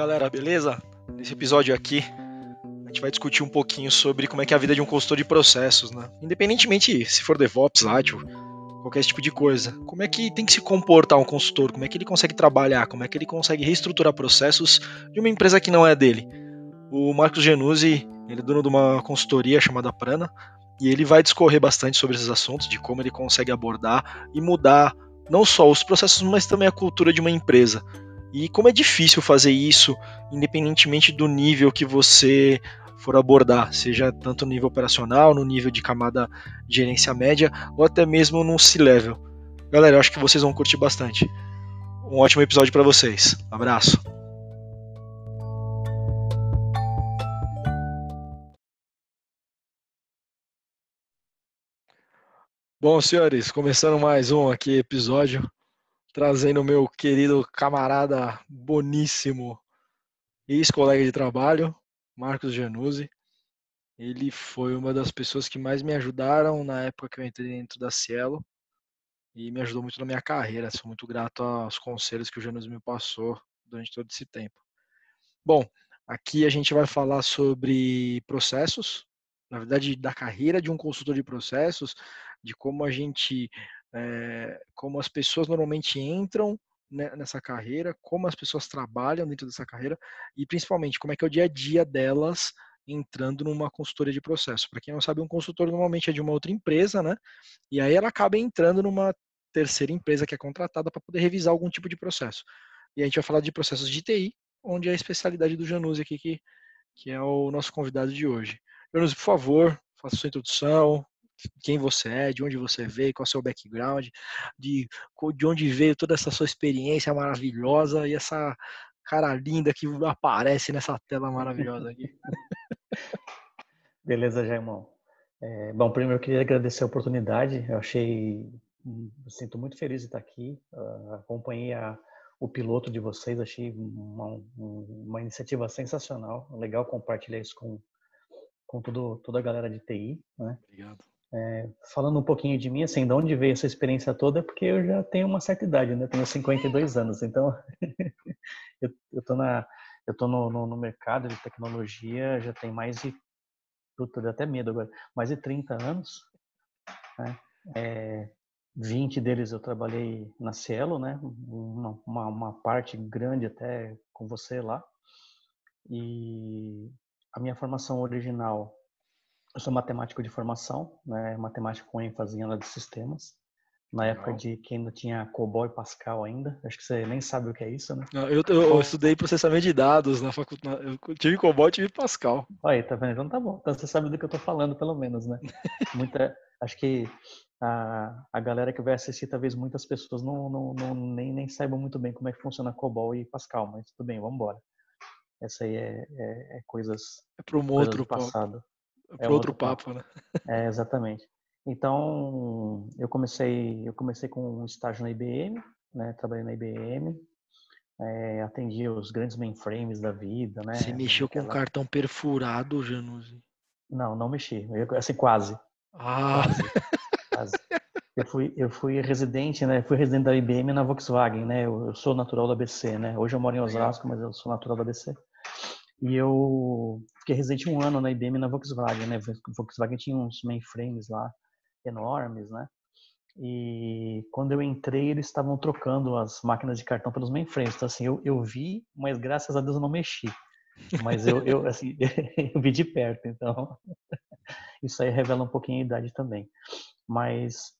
galera, beleza? Nesse episódio aqui, a gente vai discutir um pouquinho sobre como é que é a vida de um consultor de processos, né? Independentemente se for DevOps, Agile, qualquer tipo de coisa. Como é que tem que se comportar um consultor? Como é que ele consegue trabalhar? Como é que ele consegue reestruturar processos de uma empresa que não é dele? O Marcos Genuzzi, ele é dono de uma consultoria chamada Prana, e ele vai discorrer bastante sobre esses assuntos, de como ele consegue abordar e mudar não só os processos, mas também a cultura de uma empresa. E como é difícil fazer isso, independentemente do nível que você for abordar, seja tanto no nível operacional, no nível de camada de gerência média, ou até mesmo no C-level. Galera, eu acho que vocês vão curtir bastante. Um ótimo episódio para vocês. Abraço. Bom, senhores, começando mais um aqui episódio trazendo meu querido camarada boníssimo, ex-colega de trabalho, Marcos Januzzi. Ele foi uma das pessoas que mais me ajudaram na época que eu entrei dentro da Cielo e me ajudou muito na minha carreira. Sou muito grato aos conselhos que o Januzzi me passou durante todo esse tempo. Bom, aqui a gente vai falar sobre processos, na verdade, da carreira de um consultor de processos, de como a gente é, como as pessoas normalmente entram nessa carreira, como as pessoas trabalham dentro dessa carreira e principalmente como é que é o dia a dia delas entrando numa consultoria de processo. Para quem não sabe, um consultor normalmente é de uma outra empresa, né? E aí ela acaba entrando numa terceira empresa que é contratada para poder revisar algum tipo de processo. E a gente vai falar de processos de TI, onde é a especialidade do Januzzi aqui, que, que é o nosso convidado de hoje. Januzzi, por favor, faça sua introdução, quem você é, de onde você veio, qual é o seu background, de, de onde veio toda essa sua experiência maravilhosa e essa cara linda que aparece nessa tela maravilhosa aqui. Beleza, Jaimão. É, bom, primeiro eu queria agradecer a oportunidade. Eu achei, eu sinto muito feliz de estar aqui. Uh, acompanhei a, o piloto de vocês, achei uma, uma iniciativa sensacional. Legal compartilhar isso com, com tudo, toda a galera de TI. Né? Obrigado. É, falando um pouquinho de mim, assim, de onde veio essa experiência toda, é porque eu já tenho uma certa idade, né? Tenho 52 anos, então eu, eu tô na eu tô no, no, no, mercado de tecnologia já tem mais de puta, até medo agora, mais de 30 anos, né? É, 20 deles eu trabalhei na Cielo, né? Uma, uma, uma parte grande até com você lá. E a minha formação original eu sou matemático de formação, né? matemático com ênfase em análise de sistemas. Na época de que ainda tinha COBOL e Pascal ainda. Acho que você nem sabe o que é isso, né? Não, eu, eu, eu, estudei processamento de dados na faculdade. Eu tive COBOL e tive Pascal. Aí, tá vendo? Então tá bom. Então você sabe do que eu tô falando, pelo menos, né? Muita, acho que a, a galera que vai assistir, talvez muitas pessoas não, não, não nem, nem saibam muito bem como é que funciona COBOL e Pascal, mas tudo bem, vamos embora. Essa aí é, é, é coisas, é para um outro passado. É para outro papo, né? É, exatamente. Então, eu comecei, eu comecei com um estágio na IBM, né? Trabalhei na IBM, é, atendi os grandes mainframes da vida, né? Você mexeu Aquela... com cartão perfurado, Januzzi? Não, não mexi. Eu, assim, quase. Ah! Quase. quase. Eu fui, eu fui residente, né? Fui residente da IBM na Volkswagen, né? Eu, eu sou natural da ABC, né? Hoje eu moro em Osasco, mas eu sou natural da ABC. E eu fiquei residente um ano na IBM na Volkswagen, né? Volkswagen tinha uns mainframes lá enormes, né? E quando eu entrei, eles estavam trocando as máquinas de cartão pelos mainframes. Então, assim, eu, eu vi, mas graças a Deus eu não mexi. Mas eu, eu assim, eu vi de perto, então isso aí revela um pouquinho a idade também. Mas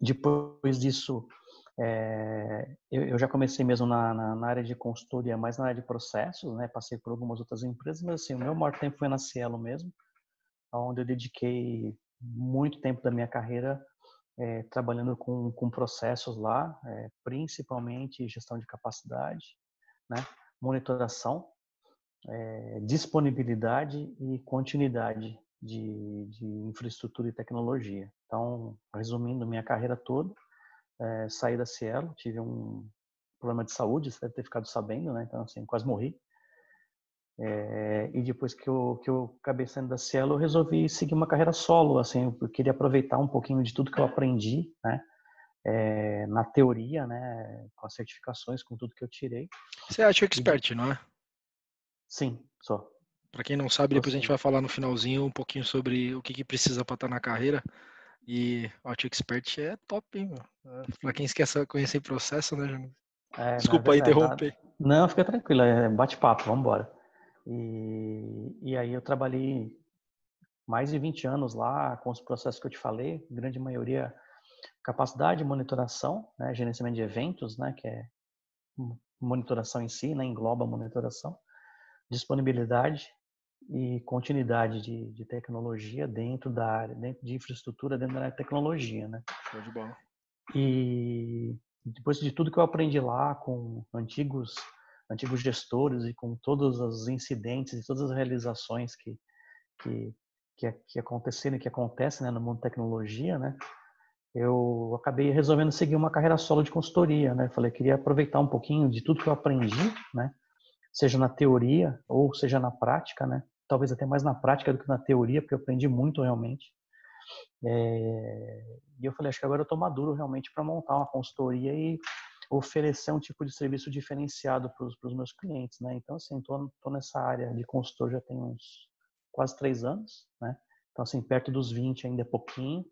depois disso, é, eu, eu, já comecei mesmo na, na, na, área de consultoria, mais na área de processos, né? Passei por algumas outras empresas, mas assim, o meu maior tempo foi na Cielo mesmo, onde eu dediquei muito tempo da minha carreira é, trabalhando com, com processos lá, é, principalmente gestão de capacidade, né? monitoração, disponibilidade e continuidade de, de infraestrutura e tecnologia. Então, resumindo minha carreira toda, é, saí da Cielo, tive um problema de saúde, você deve ter ficado sabendo, né? Então, assim, quase morri. É, e depois que eu, que eu acabei saindo da Cielo, eu resolvi seguir uma carreira solo, assim, eu queria aproveitar um pouquinho de tudo que eu aprendi, né? É, na teoria, né? Com as certificações, com tudo que eu tirei. Você é expert, não é? Sim, sou. Para quem não sabe, depois a gente vai falar no finalzinho um pouquinho sobre o que, que precisa para estar tá na carreira. E o Auto Expert é top, hein, é, Para quem quer conhecer processo, né, Jânio? É, Desculpa aí interromper. Não, fica tranquilo, é bate-papo, vamos embora. E, e aí eu trabalhei mais de 20 anos lá com os processos que eu te falei, grande maioria capacidade de monitoração, né, gerenciamento de eventos, né, que é monitoração em si, né, engloba monitoração, disponibilidade e continuidade de, de, tecnologia dentro da área, dentro de infraestrutura, dentro da área de tecnologia, né. Show de bola. E depois de tudo que eu aprendi lá com antigos antigos gestores e com todos os incidentes e todas as realizações que que que, que aconteceram e que acontecem né, no mundo da tecnologia, né, eu acabei resolvendo seguir uma carreira solo de consultoria, né? Falei, queria aproveitar um pouquinho de tudo que eu aprendi, né? Seja na teoria ou seja na prática, né? Talvez até mais na prática do que na teoria, porque eu aprendi muito realmente. É... E eu falei, acho que agora eu estou maduro realmente para montar uma consultoria e oferecer um tipo de serviço diferenciado para os meus clientes, né? Então, assim, estou nessa área de consultor já tem uns quase três anos, né? Então, assim, perto dos 20 ainda é pouquinho,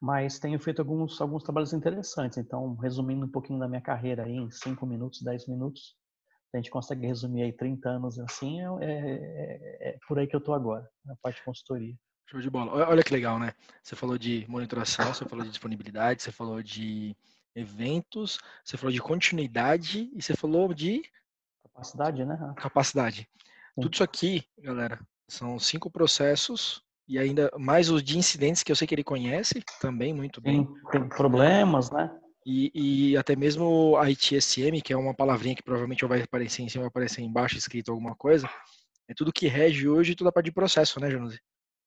mas tenho feito alguns, alguns trabalhos interessantes. Então, resumindo um pouquinho da minha carreira aí em 5 minutos, 10 minutos, a gente consegue resumir aí 30 anos assim, é, é, é, é por aí que eu estou agora, na parte de consultoria. Show de bola. Olha que legal, né? Você falou de monitoração, você falou de disponibilidade, você falou de eventos, você falou de continuidade e você falou de capacidade, né? Capacidade. Sim. Tudo isso aqui, galera, são cinco processos e ainda mais os de incidentes que eu sei que ele conhece também muito bem. Tem problemas, né? E, e, até mesmo a ITSM, que é uma palavrinha que provavelmente vai aparecer em cima, vai aparecer embaixo escrito alguma coisa, é tudo que rege hoje toda a parte de processo, né, Jonas?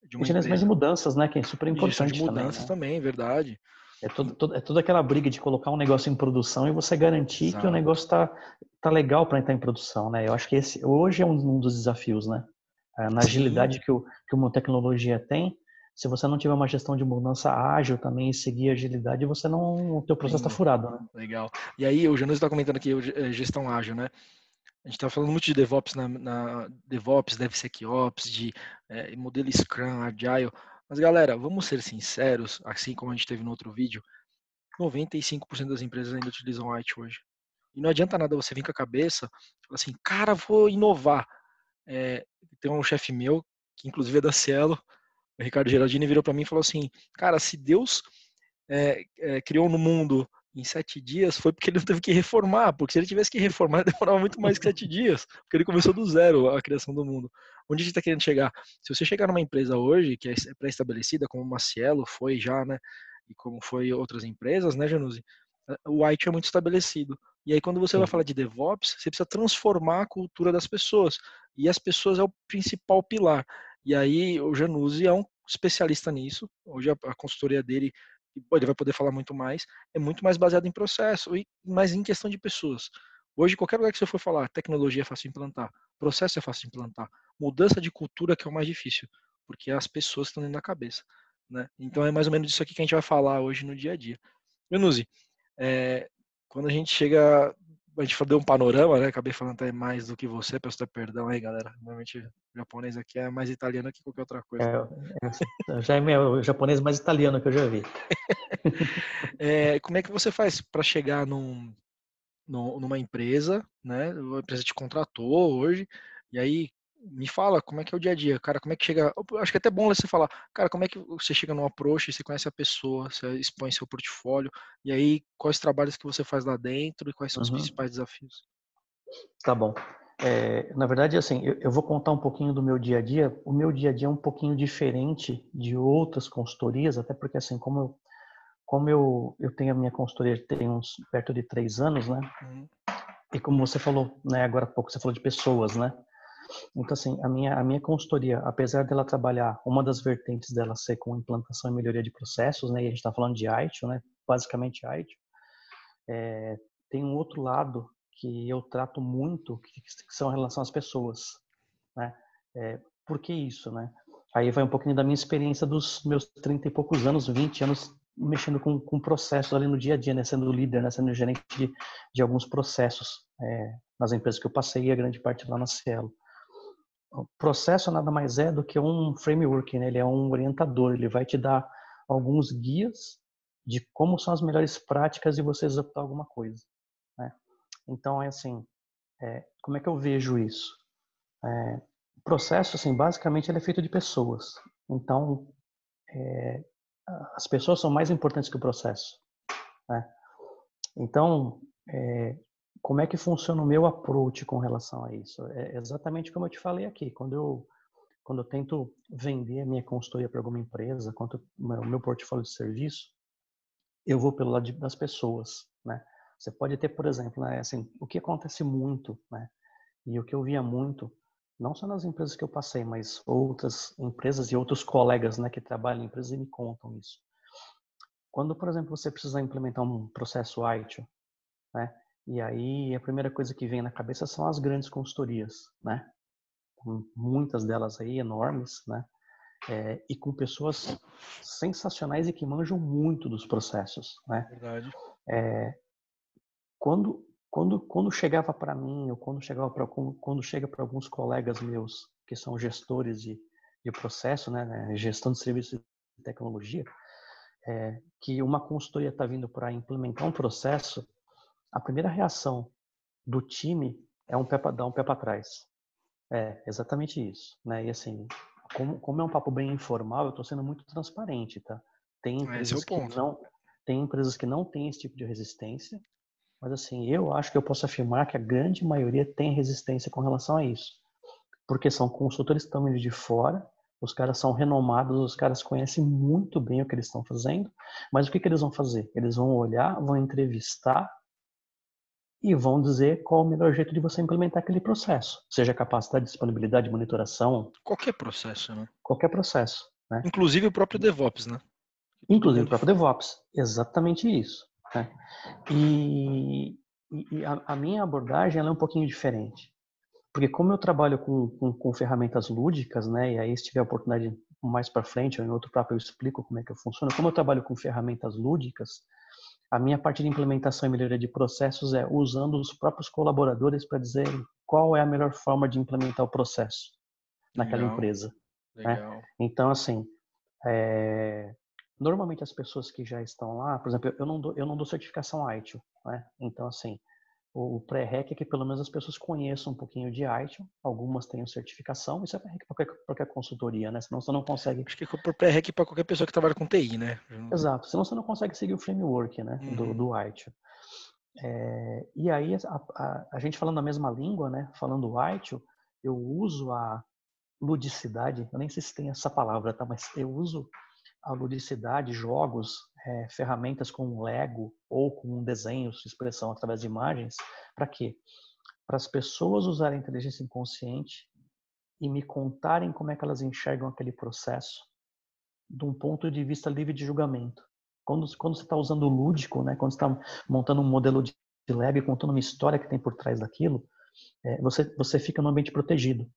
De uma de mudanças, né, que é super importante de mudanças também, né? também verdade. É, todo, todo, é toda aquela briga de colocar um negócio em produção e você garantir Exato. que o negócio tá, tá legal para entrar em produção, né? Eu acho que esse hoje é um, um dos desafios, né? Na agilidade que, o, que uma tecnologia tem, se você não tiver uma gestão de mudança ágil também e seguir agilidade, você não, o teu processo está furado, né? Legal. E aí o Janus está comentando aqui eh, gestão ágil, né? A gente está falando muito de DevOps na, na DevOps, DevSecOps, de é, modelo Scrum, Agile. Mas galera, vamos ser sinceros, assim como a gente teve no outro vídeo, 95% das empresas ainda utilizam IT hoje. E não adianta nada você vir com a cabeça, falar assim, cara, vou inovar. É, tem um chefe meu, que inclusive é da Cielo, o Ricardo Geraldini, virou para mim e falou assim: Cara, se Deus é, é, criou no mundo em sete dias, foi porque ele não teve que reformar, porque se ele tivesse que reformar, demorava muito mais que sete dias, porque ele começou do zero a criação do mundo. Onde a gente está querendo chegar? Se você chegar numa empresa hoje, que é pré-estabelecida, como uma Cielo foi já, né? E como foi outras empresas, né, Januzzi? O IT é muito estabelecido. E aí, quando você Sim. vai falar de DevOps, você precisa transformar a cultura das pessoas. E as pessoas é o principal pilar. E aí, o Januzzi é um especialista nisso. Hoje, a, a consultoria dele, ele vai poder falar muito mais, é muito mais baseado em processo, e mais em questão de pessoas. Hoje, qualquer lugar que você for falar, tecnologia é fácil de implantar, processo é fácil de implantar, mudança de cultura que é o mais difícil, porque as pessoas estão dentro da cabeça. Né? Então, é mais ou menos isso aqui que a gente vai falar hoje no dia a dia. Januzzi, é, quando a gente chega, a gente deu um panorama, né? Acabei falando até mais do que você, peço até perdão aí, galera. Normalmente o japonês aqui é mais italiano que qualquer outra coisa. É, já é o japonês mais italiano que eu já vi. é, como é que você faz para chegar num, numa empresa, né? A empresa te contratou hoje, e aí me fala como é que é o dia a dia, cara, como é que chega, acho que é até bom você falar, cara, como é que você chega num approach, você conhece a pessoa, você expõe seu portfólio, e aí quais trabalhos que você faz lá dentro e quais são uhum. os principais desafios? Tá bom. É, na verdade, assim, eu, eu, vou contar um pouquinho do meu dia a dia. O meu dia a dia é um pouquinho diferente de outras consultorias, até porque, assim, como eu, como eu, eu tenho a minha consultoria tem uns perto de três anos, né? Uhum. E como você falou, né, agora há pouco você falou de pessoas, né? Então, assim, a minha, a minha consultoria, apesar dela trabalhar, uma das vertentes dela ser com implantação e melhoria de processos, né, e a gente está falando de ITIL, né, basicamente ITIL, é, tem um outro lado que eu trato muito, que, que são em relação às pessoas, né, é, por que isso, né? Aí vai um pouquinho da minha experiência dos meus 30 e poucos anos, 20 anos mexendo com, com processos ali no dia a dia, né? Sendo líder, né? Sendo gerente de, de alguns processos é, nas empresas que eu passei e a grande parte lá na Cielo. Processo nada mais é do que um framework, né? ele é um orientador, ele vai te dar alguns guias de como são as melhores práticas de você executar alguma coisa. Né? Então, é assim, é, como é que eu vejo isso? É, o processo, assim, basicamente, ele é feito de pessoas. Então, é, as pessoas são mais importantes que o processo. Né? Então, é, como é que funciona o meu approach com relação a isso? É exatamente como eu te falei aqui. Quando eu, quando eu tento vender a minha consultoria para alguma empresa, quanto o meu portfólio de serviço, eu vou pelo lado das pessoas, né? Você pode ter, por exemplo, né, assim, o que acontece muito, né? E o que eu via muito, não só nas empresas que eu passei, mas outras empresas e outros colegas, né, que trabalham em empresas e me contam isso. Quando, por exemplo, você precisa implementar um processo ITIL, né? E aí a primeira coisa que vem na cabeça são as grandes consultorias, né? Muitas delas aí enormes, né? É, e com pessoas sensacionais e que manjam muito dos processos, né? Verdade. É, quando quando quando chegava para mim ou quando chegava para quando chega para alguns colegas meus que são gestores de, de processo, né, né gestão de serviços de tecnologia, é, que uma consultoria está vindo para implementar um processo, a primeira reação do time é um pé para dar um pé para trás. É exatamente isso, né? E assim, como, como é um papo bem informal, eu estou sendo muito transparente, tá? Tem é empresas, é que não, tem empresas que não têm esse tipo de resistência, mas assim, eu acho que eu posso afirmar que a grande maioria tem resistência com relação a isso. Porque são consultores que estão vindo de fora, os caras são renomados, os caras conhecem muito bem o que eles estão fazendo, mas o que, que eles vão fazer? Eles vão olhar, vão entrevistar e vão dizer qual o melhor jeito de você implementar aquele processo, seja capacidade, disponibilidade, monitoração. Qualquer processo, né? Qualquer processo. Né? Inclusive o próprio DevOps, né? Inclusive o próprio DevOps, exatamente isso. Né? E, e a, a, minha abordagem é um pouquinho diferente, porque como eu trabalho com, com, com, ferramentas lúdicas, né? E aí se tiver a oportunidade mais para frente ou em outro papo eu explico como é que funciona. Como eu trabalho com ferramentas lúdicas, a minha parte de implementação e melhoria de processos é usando os próprios colaboradores para dizer qual é a melhor forma de implementar o processo naquela Legal. empresa. Né? Então, assim, é... normalmente as pessoas que já estão lá, por exemplo, eu não dou, eu não dou certificação ITIL, né? Então, assim, o pré-REC é que pelo menos as pessoas conheçam um pouquinho de ITIL, algumas tenham certificação, isso é pré-REC para qualquer, qualquer, consultoria, né? Senão você não consegue... Acho que é pré-REC para qualquer pessoa que trabalha com TI, né? Exato, senão você não consegue seguir o framework né? Uhum. do, do ITIL. É, e aí, a, a, a, gente falando a mesma língua, né? Falando ITIL, eu uso a ludicidade, eu nem sei se tem essa palavra, tá? Mas eu uso a ludicidade, jogos, é, ferramentas com Lego ou com desenhos, expressão através de imagens, para quê? Para as pessoas usarem a inteligência inconsciente e me contarem como é que elas enxergam aquele processo de um ponto de vista livre de julgamento. Quando, quando você está usando o lúdico, né, quando você está montando um modelo de e contando uma história que tem por trás daquilo, é, você, você fica no ambiente protegido.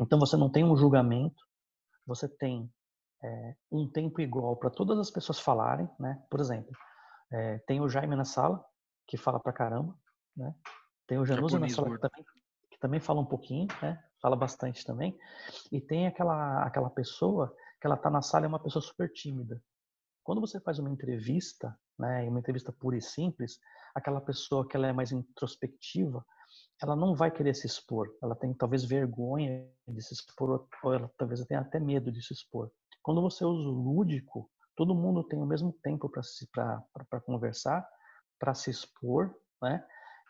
Então você não tem um julgamento, você tem é, um tempo igual para todas as pessoas falarem, né? Por exemplo, é, tem o Jaime na sala, que fala pra caramba, né? Tem o Januza na sala que também, que também, fala um pouquinho, né? Fala bastante também. E tem aquela, aquela pessoa que ela tá na sala é uma pessoa super tímida. Quando você faz uma entrevista, né, uma entrevista pura e simples, aquela pessoa que ela é mais introspectiva, ela não vai querer se expor. Ela tem talvez vergonha de se expor, ou ela talvez tenha até medo de se expor. Quando você usa o lúdico, todo mundo tem o mesmo tempo para conversar, para se expor, né?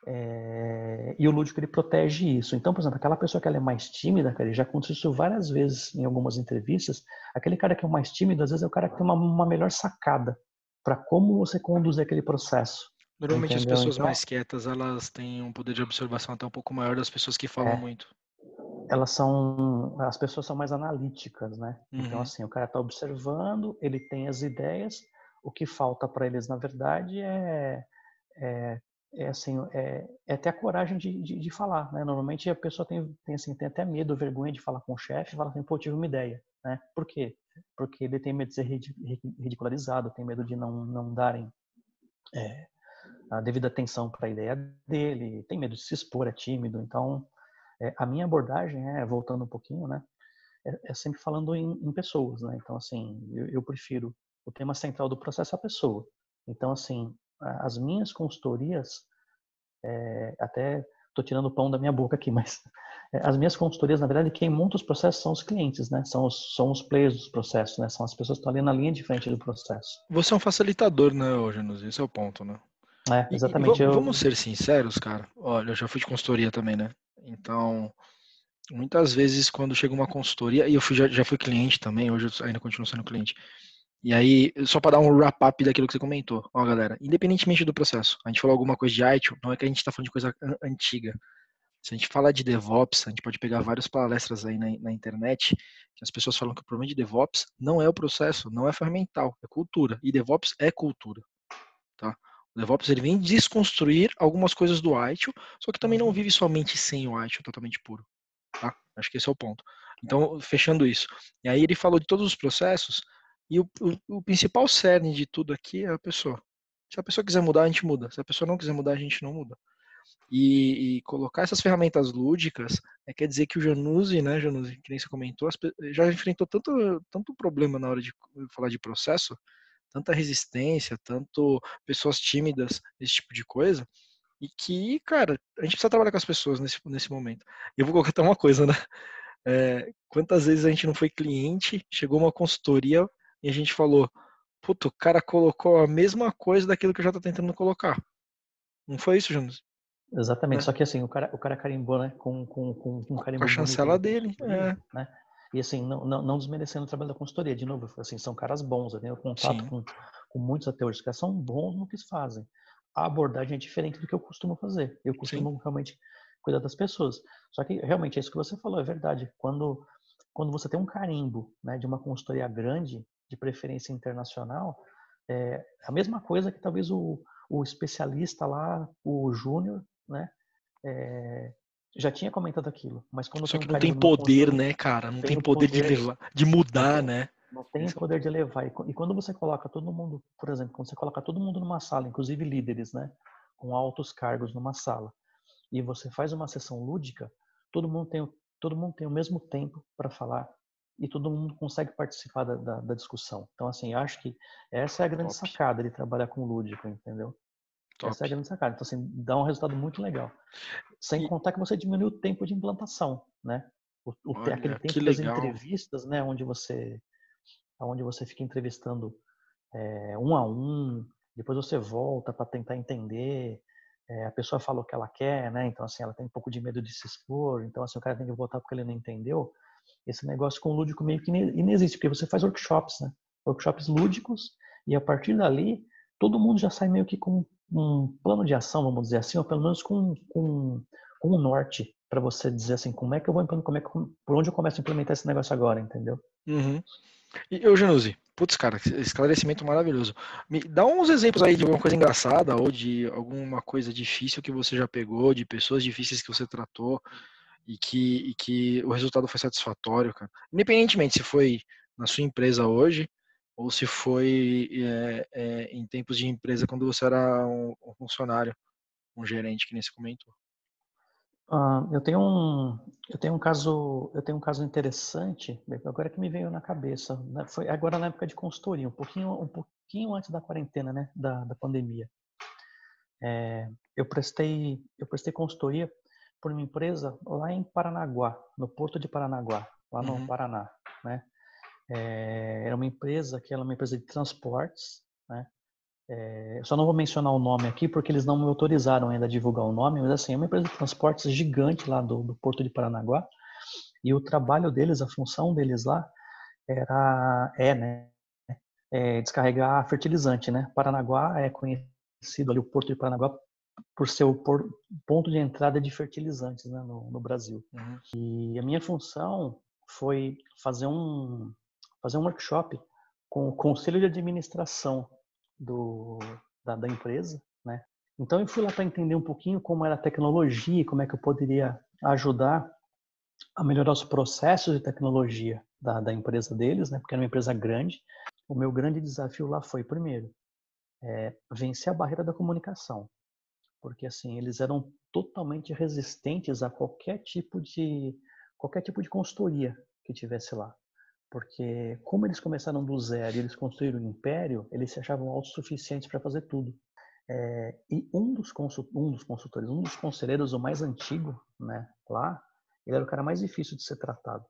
É, e o lúdico ele protege isso. Então, por exemplo, aquela pessoa que ela é mais tímida, cara, já aconteceu isso várias vezes em algumas entrevistas. Aquele cara que é mais tímido, às vezes é o cara que tem uma, uma melhor sacada para como você conduzir aquele processo. Normalmente Entendeu? as pessoas então, mais quietas, elas têm um poder de observação até um pouco maior das pessoas que falam é, muito elas são as pessoas são mais analíticas, né? Então, uhum. Então assim, o cara está observando, ele tem as ideias, o que falta para eles na verdade é, é, é assim é, é, ter a coragem de, de, de, falar, né? Normalmente a pessoa tem, tem assim tem até medo, vergonha de falar com o chefe, fala assim, pô, tive uma ideia, né? Por quê? Porque ele tem medo de ser ridicularizado, tem medo de não não darem é, a devida atenção para a ideia dele, tem medo de se expor, é tímido. Então, é, a minha abordagem é, voltando um pouquinho, né, é, é sempre falando em, em, pessoas, né. Então, assim, eu, eu, prefiro o tema central do processo é a pessoa. Então, assim, as minhas consultorias, é, até estou tirando o pão da minha boca aqui, mas é, as minhas consultorias, na verdade, quem monta os processos são os clientes, né? São os, são os players dos processos, né? São as pessoas que estão ali na linha de frente do processo. Você é um facilitador, né, Janus? Esse é o ponto, né? É, exatamente. E, e, eu... Vamos ser sinceros, cara. Olha, eu já fui de consultoria também, né? Então, muitas vezes quando chega uma consultoria, e eu fui, já, já fui cliente também, hoje eu ainda continuo sendo cliente. E aí, só para dar um wrap-up daquilo que você comentou. Ó, galera, independentemente do processo, a gente falou alguma coisa de ITIL, não é que a gente está falando de coisa antiga. Se a gente fala de DevOps, a gente pode pegar várias palestras aí na, na, internet, que as pessoas falam que o problema de DevOps não é o processo, não é ferramental, é cultura. E DevOps é cultura. Tá? O DevOps ele vem desconstruir algumas coisas do ITIL, só que também não uhum. vive somente sem o ITIL totalmente puro. Tá? Acho que esse é o ponto. Então, fechando isso. E aí ele falou de todos os processos, e o, o, o principal cerne de tudo aqui é a pessoa. Se a pessoa quiser mudar, a gente muda. Se a pessoa não quiser mudar, a gente não muda. E, e, colocar essas ferramentas lúdicas é, quer dizer que o Januzzi, né, Januzzi, que nem você comentou, já enfrentou tanto, tanto problema na hora de falar de processo, tanta resistência, tanto pessoas tímidas, esse tipo de coisa, e que, cara, a gente precisa trabalhar com as pessoas nesse, nesse momento. E eu vou colocar até uma coisa, né? É, quantas vezes a gente não foi cliente, chegou uma consultoria e a gente falou, puto, o cara colocou a mesma coisa daquilo que eu já tô tentando colocar. Não foi isso, Januzzi? Exatamente, né? só que assim, o cara, o cara carimbou, né, com, com, com, com carimbo. Com a chancela dele, é. E assim, não, não, não, desmerecendo o trabalho da consultoria, de novo, assim, são caras bons, eu tenho contato com, com muitos ateus, que são bons no que fazem. A abordagem é diferente do que eu costumo fazer. Eu costumo Sim. realmente cuidar das pessoas. Só que realmente é isso que você falou, é verdade. Quando, quando você tem um carimbo né, de uma consultoria grande, de preferência internacional, é a mesma coisa que talvez o, o especialista lá, o júnior, né? É, já tinha comentado aquilo, mas quando só que não tem poder, né, cara? Não tem, poder, poder, de levar, de mudar, não né? Não tem poder de levar. E quando você coloca todo mundo, por exemplo, quando você coloca todo mundo numa sala, inclusive líderes, né, com altos cargos numa sala, e você faz uma sessão lúdica, todo mundo tem todo mundo tem o mesmo tempo para falar e todo mundo consegue participar da, da, da, discussão. Então, assim, acho que essa é a grande Top. sacada de trabalhar com lúdico, entendeu? Top. Essa é a grande sacada. Então, assim, dá um resultado muito legal. Sem contar que você diminui o tempo de implantação, né? O, o Olha, aquele tempo das entrevistas, né? Onde você, onde você fica entrevistando é, um a um, depois você volta para tentar entender. É, a pessoa fala o que ela quer, né? Então, assim, ela tem um pouco de medo de se expor. Então, assim, o cara tem que voltar porque ele não entendeu. Esse negócio com o lúdico meio que inexiste, porque você faz workshops, né? Workshops lúdicos, e a partir dali, todo mundo já sai meio que com um plano de ação, vamos dizer assim, ou pelo menos com, com, com um norte para você dizer assim, como é que eu vou como é que, por onde eu começo a implementar esse negócio agora, entendeu? Uhum. E eu, Januzzi, putz, cara, esclarecimento maravilhoso. Me dá uns exemplos aí de alguma coisa engraçada ou de alguma coisa difícil que você já pegou, de pessoas difíceis que você tratou e que, e que o resultado foi satisfatório, cara. Independentemente se foi na sua empresa hoje ou se foi é, é, em tempos de empresa quando você era um, um funcionário, um gerente que nem se comentou. Uh, eu tenho um eu tenho um caso eu tenho um caso interessante agora que me veio na cabeça né? foi agora na época de consultoria um pouquinho um pouquinho antes da quarentena né da, da pandemia é, eu prestei eu prestei consultoria por uma empresa lá em Paranaguá no porto de Paranaguá lá no uhum. Paraná né é, era uma empresa que era uma empresa de transportes, né? É, só não vou mencionar o nome aqui porque eles não me autorizaram ainda a divulgar o nome, mas assim, é uma empresa de transportes gigante lá do, do Porto de Paranaguá. E o trabalho deles, a função deles lá era é, né, é descarregar fertilizante, né? Paranaguá é conhecido ali o Porto de Paranaguá por ser o ponto de entrada de fertilizantes né, no, no Brasil. Uhum. E a minha função foi fazer um fazer um workshop com o conselho de administração do, da, da empresa, né? Então eu fui lá para entender um pouquinho como era a tecnologia, como é que eu poderia ajudar a melhorar os processos de tecnologia da, da empresa deles, né? Porque era uma empresa grande. O meu grande desafio lá foi primeiro é, vencer a barreira da comunicação. Porque assim, eles eram totalmente resistentes a qualquer tipo de qualquer tipo de consultoria que tivesse lá. Porque como eles começaram do zero e eles construíram um império, eles se achavam autossuficientes para fazer tudo. É, e um dos, um dos consultores, um dos conselheiros, o mais antigo, né, lá, ele era o cara mais difícil de ser tratado,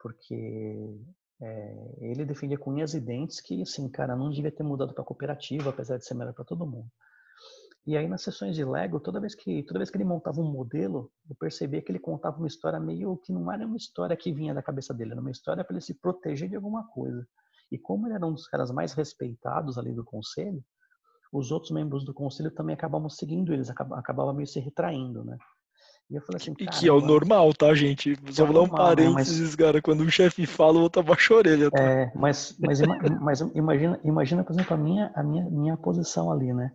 porque é, ele defendia com unhas e dentes que, assim, cara, não devia ter mudado para cooperativa, apesar de ser melhor para todo mundo. E aí nas sessões de Lego, toda vez que toda vez que ele montava um modelo, eu percebia que ele contava uma história meio que não era uma história que vinha da cabeça dele, era uma história para ele se proteger de alguma coisa. E como ele era um dos caras mais respeitados ali do conselho, os outros membros do conselho também acabavam seguindo eles, acabavam meio se retraindo, né? E eu falei assim, e que é o normal, tá, gente? Só é vou dar um né, parênteses, mas... cara, quando um chefe fala, o outro abaixa a orelha. Tá? É, mas, mas, mas imagina, imagina, por exemplo, a minha, a minha, minha posição ali, né?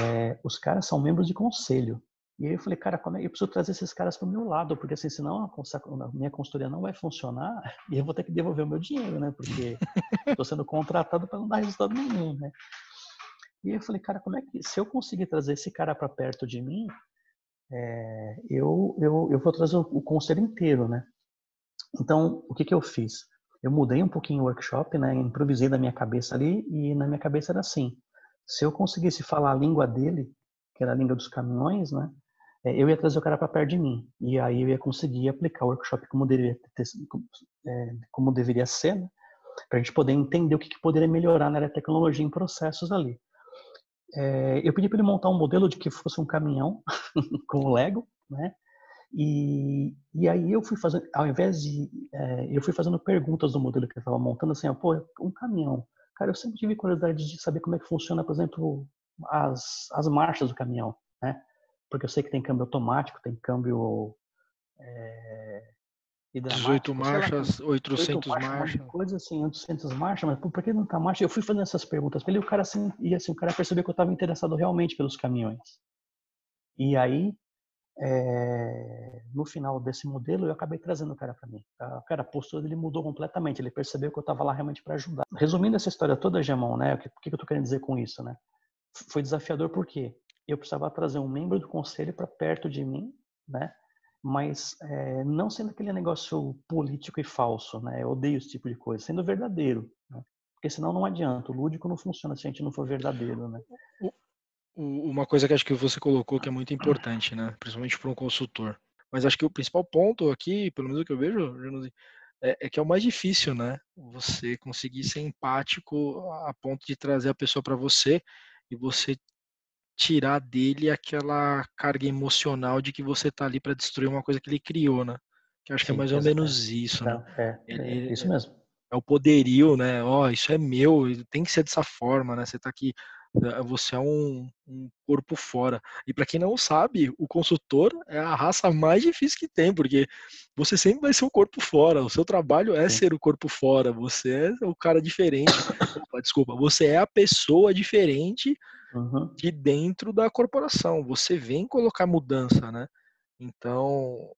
É, os caras são membros de conselho. E aí eu falei, cara, como é? eu preciso trazer esses caras para o meu lado, porque assim, senão a minha consultoria não vai funcionar e eu vou ter que devolver o meu dinheiro, né? Porque estou sendo contratado para não dar resultado nenhum, né? E eu falei, cara, como é que se eu conseguir trazer esse cara para perto de mim, é, eu, eu, eu vou trazer o, o, conselho inteiro, né? Então, o que que eu fiz? Eu mudei um pouquinho o workshop, né? Improvisei da minha cabeça ali e na minha cabeça era assim: se eu conseguisse falar a língua dele, que era a língua dos caminhões, né? É, eu ia trazer o cara para perto de mim e aí eu ia conseguir aplicar o workshop como deveria ter, é, como deveria ser, né? para a gente poder entender o que, que poderia melhorar na área de tecnologia em processos ali é, eu pedi para ele montar um modelo de que fosse um caminhão com o Lego, né? E, e aí eu fui fazendo, ao invés de, é, eu fui fazendo perguntas do modelo que ele estava montando, assim, ó, pô, um caminhão. Cara, eu sempre tive curiosidade de saber como é que funciona, por exemplo, as, as marchas do caminhão, né? Porque eu sei que tem câmbio automático, tem câmbio é, 18 marchas, lá, 800 marchas. Coisa assim, 800 marchas, mas por que não tá marcha? Eu fui fazendo essas perguntas para ele e o cara assim, e assim, o cara percebeu que eu estava interessado realmente pelos caminhões. E aí, é, no final desse modelo, eu acabei trazendo o cara para mim. O cara, a postura dele mudou completamente, ele percebeu que eu estava lá realmente para ajudar. Resumindo essa história toda, Jamão, né? O que, que eu tô querendo dizer com isso, né? Foi desafiador porque eu precisava trazer um membro do conselho para perto de mim, né? mas é, não sendo aquele negócio político e falso, né? Eu odeio esse tipo de coisa, sendo verdadeiro, né? porque senão não adianta. O lúdico não funciona se a gente não for verdadeiro, né? Uma coisa que acho que você colocou que é muito importante, né? Principalmente para um consultor. Mas acho que o principal ponto aqui, pelo menos o que eu vejo, é, é que é o mais difícil, né? Você conseguir ser empático a ponto de trazer a pessoa para você e você tirar dele aquela carga emocional de que você tá ali para destruir uma coisa que ele criou, né? Que acho Sim, que é mais ou menos isso, né? É, é, isso mesmo. É o poderio, né? Ó, oh, isso é meu, tem que ser dessa forma, né? Você tá aqui, você é um, um corpo fora. E para quem não sabe, o consultor é a raça mais difícil que tem, porque você sempre vai ser o corpo fora. O seu trabalho é Sim. ser o corpo fora. Você é o cara diferente. Desculpa, você é a pessoa diferente uhum. de dentro da corporação. Você vem colocar mudança, né? Então,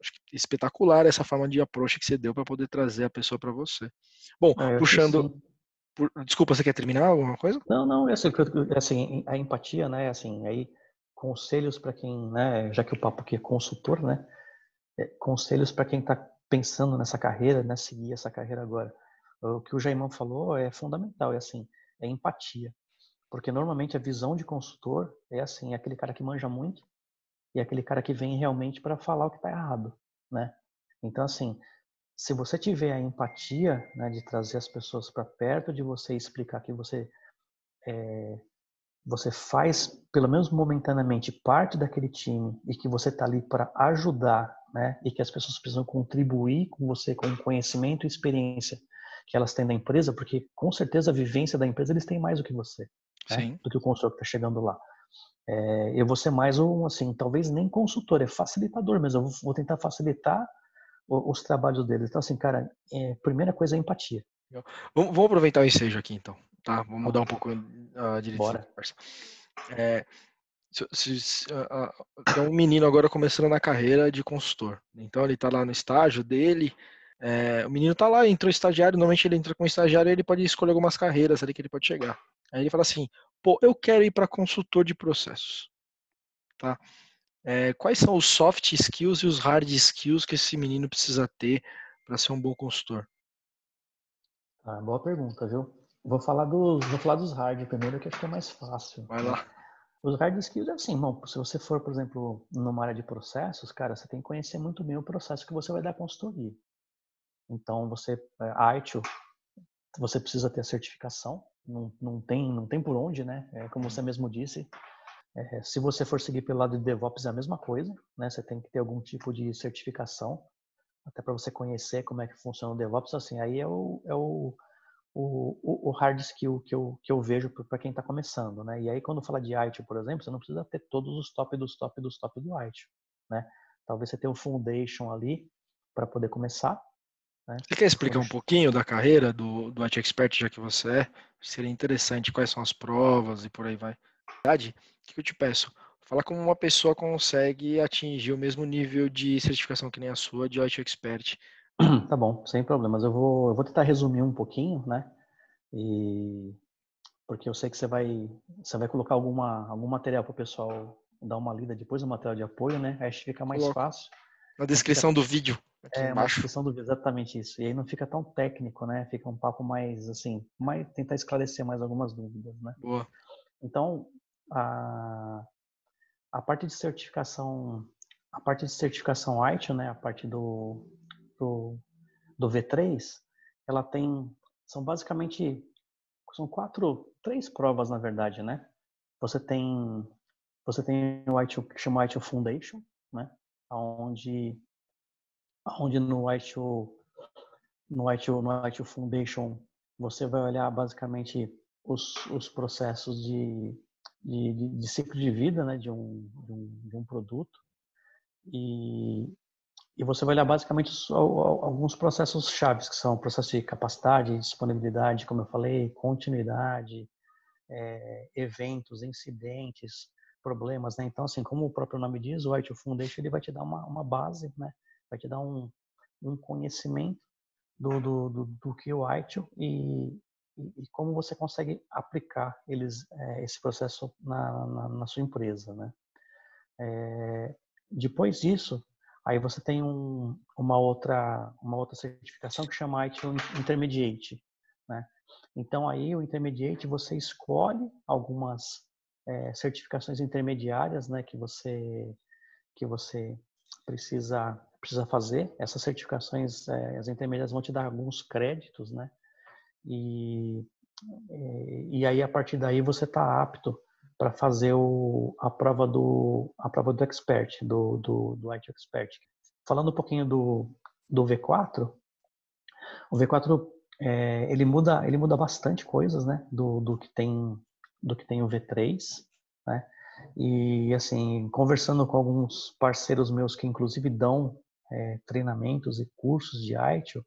acho que espetacular essa forma de approach que você deu para poder trazer a pessoa para você. Bom, é, puxando. Por, desculpa, você quer terminar alguma coisa? Não, não, é assim, assim a empatia, né? Assim, aí conselhos para quem, né? Já que o papo aqui é consultor, né? É, conselhos para quem está pensando nessa carreira, né? Seguir essa carreira agora. O que o Jaimão falou é fundamental, é assim, é empatia. Porque normalmente a visão de consultor é assim, é aquele cara que manja muito e é aquele cara que vem realmente para falar o que está errado, né? Então assim, se você tiver a empatia né, de trazer as pessoas para perto de você e explicar que você é, você faz pelo menos momentaneamente parte daquele time e que você está ali para ajudar, né? E que as pessoas precisam contribuir com você com conhecimento e experiência que elas têm da empresa, porque com certeza a vivência da empresa eles têm mais do que você né, do que o consultor que está chegando lá. É, eu vou ser mais um, assim, talvez nem consultor, é facilitador mesmo. Eu vou, tentar facilitar o, os trabalhos deles. Então, assim, cara, é, primeira coisa é empatia. Vamos, vamos, aproveitar o ensejo aqui, então. Tá? Vamos mudar um pouco a direção Bora. da conversa. É, se, se, uh, tem um menino agora começando na carreira de consultor. Então, ele está lá no estágio dele. É, o menino está lá, entrou estagiário. Normalmente, ele entra com estagiário ele pode escolher algumas carreiras ali que ele pode chegar. Aí ele fala assim: pô, eu quero ir para consultor de processos. tá? É, quais são os soft skills e os hard skills que esse menino precisa ter para ser um bom consultor? Ah, boa pergunta, viu? Vou falar dos, vou falar dos hard primeiro, que acho que é mais fácil. Vai lá. Os hard skills é assim, bom, se você for, por exemplo, numa área de processos, cara, você tem que conhecer muito bem o processo que você vai dar consultoria. Então, você, a é, ITIL, você precisa ter a certificação, não, não, tem, não tem por onde, né? É, como você mesmo disse, é, se você for seguir pelo lado de DevOps é a mesma coisa, né? Você tem que ter algum tipo de certificação, até para você conhecer como é que funciona o DevOps. Assim, aí é o, é o, o, o hard skill que eu, que eu vejo para quem está começando, né? E aí quando fala de IT, por exemplo, você não precisa ter todos os top dos top dos top do IT, né? Talvez você tenha um foundation ali para poder começar, né? Você quer explicar um pouquinho da carreira do, do IT Expert, já que você é? Seria interessante quais são as provas e por aí vai. Verdade? O que eu te peço? Fala como uma pessoa consegue atingir o mesmo nível de certificação que nem a sua de IT Expert. Tá bom, sem problemas. Eu vou, eu vou tentar resumir um pouquinho, né? E porque eu sei que você vai, você vai colocar alguma, algum material para o pessoal dar uma lida depois do material de apoio, né? Aí fica mais Coloca. fácil. Na descrição fica... do vídeo. Aqui é, embaixo. descrição do exatamente isso. E aí não fica tão técnico, né? Fica um papo mais assim, mais tentar esclarecer mais algumas dúvidas, né? Boa. Então, a a parte de certificação, a parte de certificação ITIL, né, a parte do, do, do V3, ela tem, são basicamente, são quatro, três provas na verdade, né? Você tem, você tem o ITIL, que chama ITIL Foundation, né? Onde onde no ITU no ITU, no ITU Foundation você vai olhar basicamente os, os processos de, de, de, de ciclo de vida né, de, um, de, um, de um produto e, e você vai olhar basicamente alguns processos chaves que são o processo de capacidade, disponibilidade, como eu falei, continuidade, é, eventos, incidentes, problemas, né? Então, assim, como o próprio nome diz, o ITU Foundation ele vai te dar uma, uma base, né? vai te dar um, um conhecimento do, do, do, do que o ITIL e, e, como você consegue aplicar eles, é, esse processo na, na, na, sua empresa. Né? É, depois disso, aí você tem um, uma, outra, uma outra certificação que chama ITIL Intermediate. Né? Então aí o Intermediate você escolhe algumas é, certificações intermediárias né, que você que você precisa precisa fazer. Essas certificações, é, as intermediárias vão te dar alguns créditos, né? E, e, e aí, a partir daí, você está apto para fazer o, a prova do a prova do expert, do, do, do IT expert. Falando um pouquinho do, do V4, o V4 é, ele muda ele muda bastante coisas, né? Do, do que tem do que tem o V3, né? E assim, conversando com alguns parceiros meus que inclusive dão é, treinamentos e cursos de ITIL,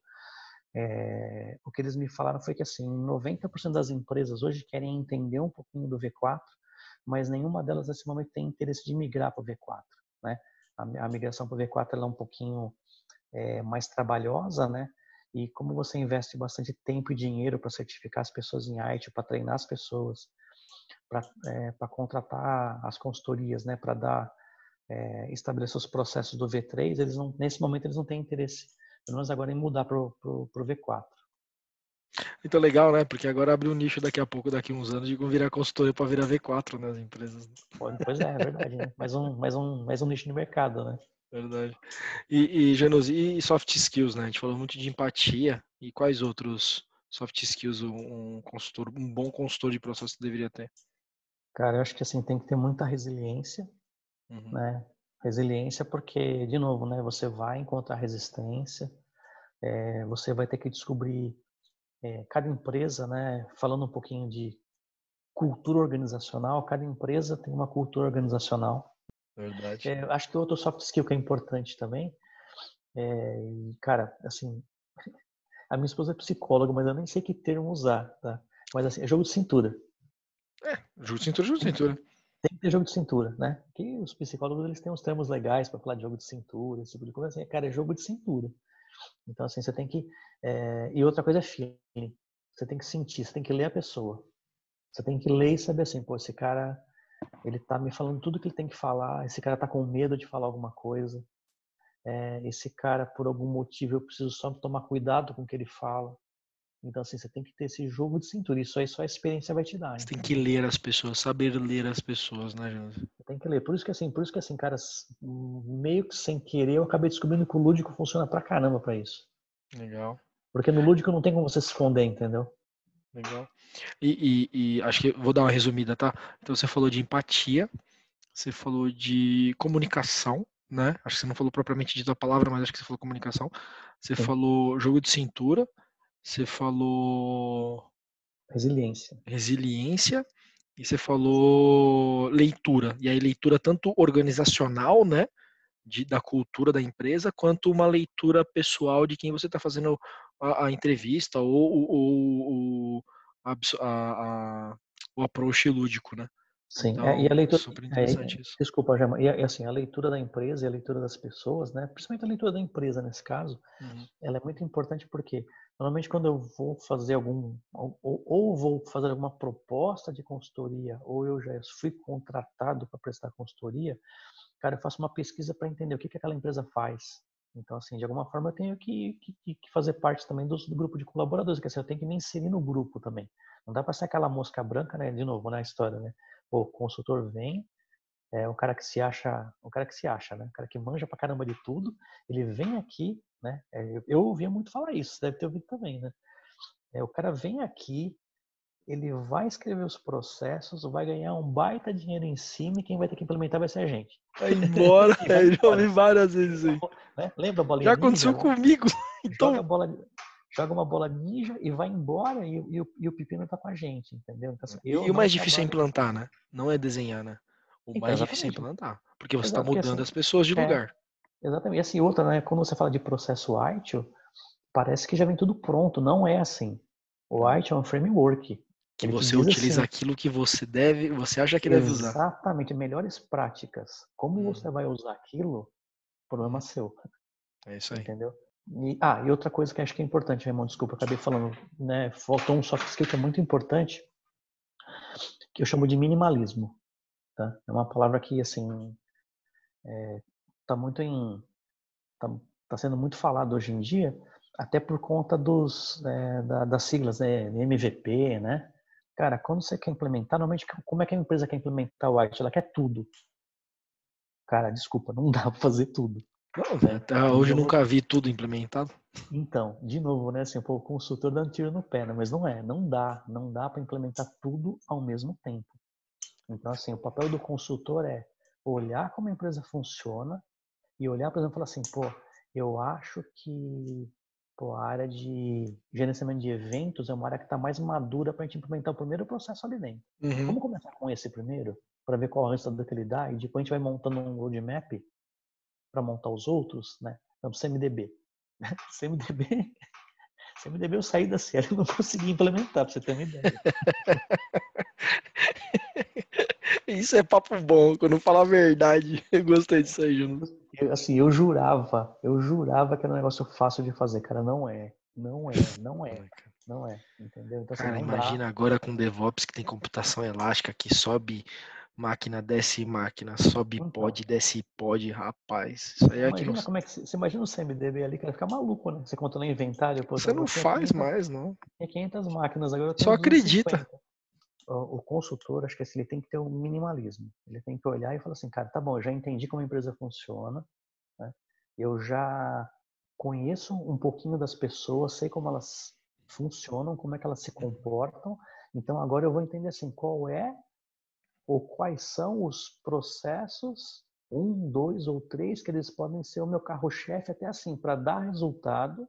é, o que eles me falaram foi que assim, 90% das empresas hoje querem entender um pouquinho do V4, mas nenhuma delas nesse momento tem interesse de migrar para o V4, né? A, a migração para o V4 é um pouquinho é, mais trabalhosa, né? E como você investe bastante tempo e dinheiro para certificar as pessoas em ITIL, para treinar as pessoas, para é, contratar as consultorias, né? Para dar é, estabelecer os processos do V3, eles não, nesse momento eles não têm interesse, pelo menos agora, em mudar para o V4. Então legal, né? Porque agora abre um nicho daqui a pouco, daqui a uns anos, de virar consultoria para virar V4 nas né, empresas. Pois é, é verdade, né? Mais um, mais, um, mais um nicho de mercado, né? Verdade. E, e Janus, e soft skills, né? A gente falou muito de empatia. E quais outros soft skills um consultor, um bom consultor de processo deveria ter? Cara, eu acho que assim tem que ter muita resiliência, uhum. né? Resiliência porque, de novo, né? Você vai encontrar resistência, é, você vai ter que descobrir é, cada empresa, né? Falando um pouquinho de cultura organizacional, cada empresa tem uma cultura organizacional. Verdade. É, acho que outro soft skill que é importante também, é, cara, assim, a minha esposa é psicóloga, mas eu nem sei que termo usar, tá? Mas assim, é jogo de cintura. É, jogo de cintura, jogo de cintura tem que ter jogo de cintura, né? Que os psicólogos eles têm uns termos legais para falar de jogo de cintura, esse tipo de coisa. Assim, cara, é jogo de cintura. Então, assim, você tem que. É... E outra coisa é feeling. Você tem que sentir, você tem que ler a pessoa. Você tem que ler e saber assim, pô, esse cara Ele tá me falando tudo que ele tem que falar. Esse cara tá com medo de falar alguma coisa. É, esse cara, por algum motivo, eu preciso só tomar cuidado com o que ele fala. Então, assim, você tem que ter esse jogo de cintura. Isso aí só a experiência vai te dar. Você tem que ler as pessoas, saber ler as pessoas, né, José? Tem que ler. Por isso que, assim, por isso que, assim, cara, meio que sem querer, eu acabei descobrindo que o lúdico funciona pra caramba pra isso. Legal. Porque no lúdico não tem como você se esconder, entendeu? Legal. E, e, e, acho que vou dar uma resumida, tá? Então você falou de empatia, você falou de comunicação, né? Acho que você não falou propriamente dita a palavra, mas acho que você falou comunicação. Você Sim. falou jogo de cintura, você falou resiliência. Resiliência e você falou leitura. E aí leitura tanto organizacional, né? De, da cultura da empresa, quanto uma leitura pessoal de quem você está fazendo a, a, entrevista ou, ou, ou a, a, o approach lúdico, né? Sim, então, é, e a leitura. Super interessante é, isso. Desculpa, Gema. E, assim, a leitura da empresa e a leitura das pessoas, né? Principalmente a leitura da empresa nesse caso, uhum. ela é muito importante porque normalmente quando eu vou fazer algum ou, ou, vou fazer alguma proposta de consultoria ou eu já fui contratado para prestar consultoria, cara, eu faço uma pesquisa para entender o que, que aquela empresa faz. Então, assim, de alguma forma eu tenho que, que, que fazer parte também do, do, grupo de colaboradores, que assim, eu tenho que me inserir no grupo também. Não dá para ser aquela mosca branca, né? De novo, na história, né? o consultor vem, é um cara que se acha, um cara que se acha, né? Um cara que manja pra caramba de tudo, ele vem aqui, né? É, eu ouvia muito falar isso, deve ter ouvido também, né? É, o cara vem aqui, ele vai escrever os processos, vai ganhar um baita dinheiro em cima e quem vai ter que implementar vai ser a gente. Vai embora, é, já ouvi várias vezes aí. Né? Lembra a bolinha Já aconteceu ninja, comigo. Então... Joga, bola, joga uma bola ninja e vai embora e, e, e o pepino tá com a gente, entendeu? Então, assim, e o mais difícil é implantar, né? Não é desenhar, né? O então, mais exatamente. difícil é implantar. Porque você está mudando assim, as pessoas de é, lugar. Exatamente. E assim, outra, né? Quando você fala de processo ITIL, parece que já vem tudo pronto. Não é assim. O ITIL é um framework. Que você utiliza assim, aquilo que você deve, você acha que deve usar. Exatamente, melhores práticas. Como hum. você vai usar aquilo, problema seu. É isso aí. Entendeu? E, ah, e outra coisa que acho que é importante, Raymond, desculpa, acabei falando, né? Faltou um soft skill que é muito importante, que eu chamo de minimalismo. Tá? É uma palavra que, assim, é, tá muito em. Tá, tá sendo muito falado hoje em dia, até por conta dos, é, da, das siglas, né? MVP, né? Cara, quando você quer implementar, normalmente, como é que a empresa quer implementar o White? Ela quer tudo. Cara, desculpa, não dá para fazer tudo. Não, velho. Tá, hoje eu nunca vi tudo implementado. Então, de novo, né? Assim, o consultor um tiro no pé, né? Mas não é, não dá, não dá para implementar tudo ao mesmo tempo. Então, assim, o papel do consultor é olhar como a empresa funciona e olhar, por exemplo, falar assim, pô, eu acho que Pô, a área de gerenciamento de eventos é uma área que está mais madura para a gente implementar o primeiro processo ali dentro. Uhum. Vamos começar com esse primeiro, para ver qual é o resultado que ele dá, e depois a gente vai montando um roadmap para montar os outros, né? Então, CMDB. CMDB, CMDB eu saí da série e não consegui implementar, para você ter uma ideia. Isso é papo bom, quando fala a verdade. Eu gostei disso aí, Jonas. Eu, assim, eu jurava, eu jurava que era um negócio fácil de fazer, cara. Não é. Não é, não é. Não é, entendeu? Então, assim, cara, imagina dá. agora com DevOps que tem computação elástica que sobe máquina, desce máquina, sobe então, pod, desce pod, rapaz. Isso aí é imagina que como é que você imagina o CMDB ali que vai ficar maluco, né? Você conta no inventário, pô, Você não faz 500, mais, não. Tem 500 máquinas agora. Só acredita o consultor, acho que assim, ele tem que ter um minimalismo. Ele tem que olhar e falar assim, cara, tá bom, eu já entendi como a empresa funciona, né? eu já conheço um pouquinho das pessoas, sei como elas funcionam, como é que elas se comportam, então agora eu vou entender assim, qual é ou quais são os processos, um, dois ou três, que eles podem ser o meu carro-chefe até assim, para dar resultado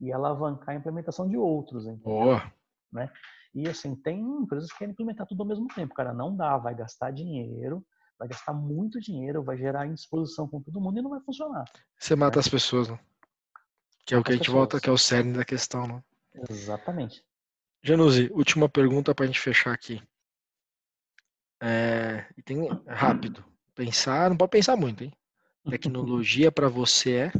e alavancar a implementação de outros. Entendeu? Boa. Né? E assim, tem empresas que querem implementar tudo ao mesmo tempo, cara. Não dá, vai gastar dinheiro, vai gastar muito dinheiro, vai gerar indisposição com todo mundo e não vai funcionar. Você mata né? as pessoas, não? Que é o que a gente pessoas. volta, que é o cerne da questão, não? Exatamente. Januzzi, última pergunta para a gente fechar aqui. É, tem rápido. Pensar, não pode pensar muito, hein? Tecnologia para você é?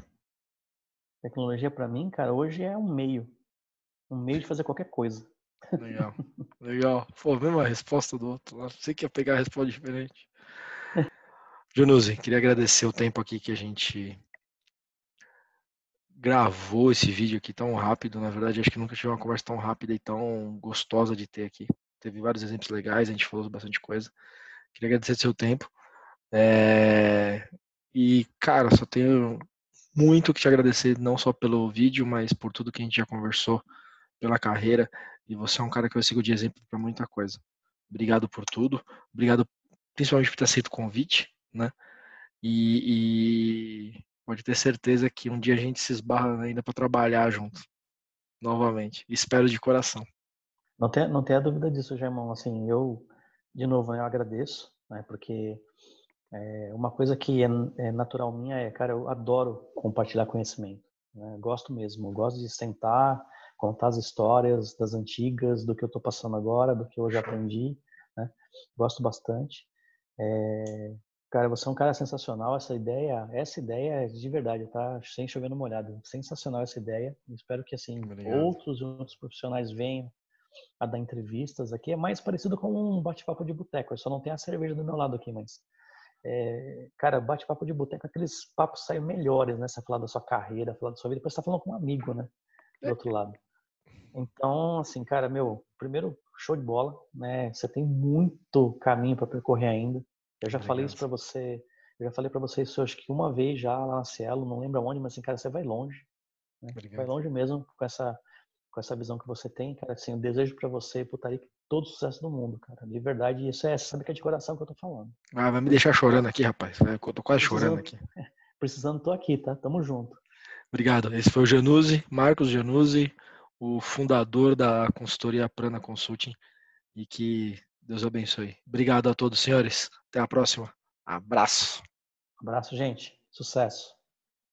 Tecnologia para mim, cara, hoje é um meio. Um meio de fazer qualquer coisa. Legal, legal. Pô, mesma resposta do outro. Não sei que ia pegar a resposta diferente. Junuzzi, queria agradecer o tempo aqui que a gente gravou esse vídeo aqui tão rápido. Na verdade, acho que nunca tive uma conversa tão rápida e tão gostosa de ter aqui. Teve vários exemplos legais, a gente falou bastante coisa. Queria agradecer seu tempo. É... E, cara, só tenho muito que te agradecer, não só pelo vídeo, mas por tudo que a gente já conversou, pela carreira. E você é um cara que eu sigo de exemplo para muita coisa. Obrigado por tudo. Obrigado principalmente por ter aceito o convite, né? E, e pode ter certeza que um dia a gente se esbarra ainda para trabalhar junto, novamente. Espero de coração. Não tenha, não tenha dúvida disso, Germão. Assim, eu, de novo, eu agradeço, né? Porque é, uma coisa que é, é, natural minha é, cara, eu adoro compartilhar conhecimento. Né? Gosto mesmo, gosto de sentar, contar as histórias das antigas, do que eu estou passando agora, do que eu já aprendi. Né? Gosto bastante. É, cara, você é um cara sensacional. Essa ideia, essa ideia é de verdade, tá? Sem chover no molhado. Sensacional essa ideia. Espero que assim Obrigado. outros outros profissionais venham a dar entrevistas aqui. É mais parecido com um bate-papo de boteco. Eu só não tenho a cerveja do meu lado aqui, mas é, cara, bate-papo de boteco, aqueles papos saem melhores, né? Você falar da sua carreira, falar da sua vida, depois você tá falando com um amigo, né? Do outro lado. Então, assim, cara, meu, primeiro, show de bola, né? Você tem muito caminho para percorrer ainda. Eu já Obrigado. falei isso para você, eu já falei para você isso acho que uma vez já lá na Cielo, não lembro onde, mas assim, cara, você vai longe. Né? Vai longe mesmo com essa com essa visão que você tem, cara, assim, eu desejo para você e pro Tarik todo o sucesso do mundo, cara. De verdade, isso é, sabe que é de coração que eu tô falando. Ah, vai me deixar chorando aqui, rapaz. Eu tô quase precisando, chorando aqui. Precisando, tô aqui, tá? Tamo junto. Obrigado. Esse foi o Januzzi, Marcos Januzzi, o fundador da consultoria Prana Consulting. E que Deus abençoe. Obrigado a todos, senhores. Até a próxima. Abraço. Abraço, gente. Sucesso.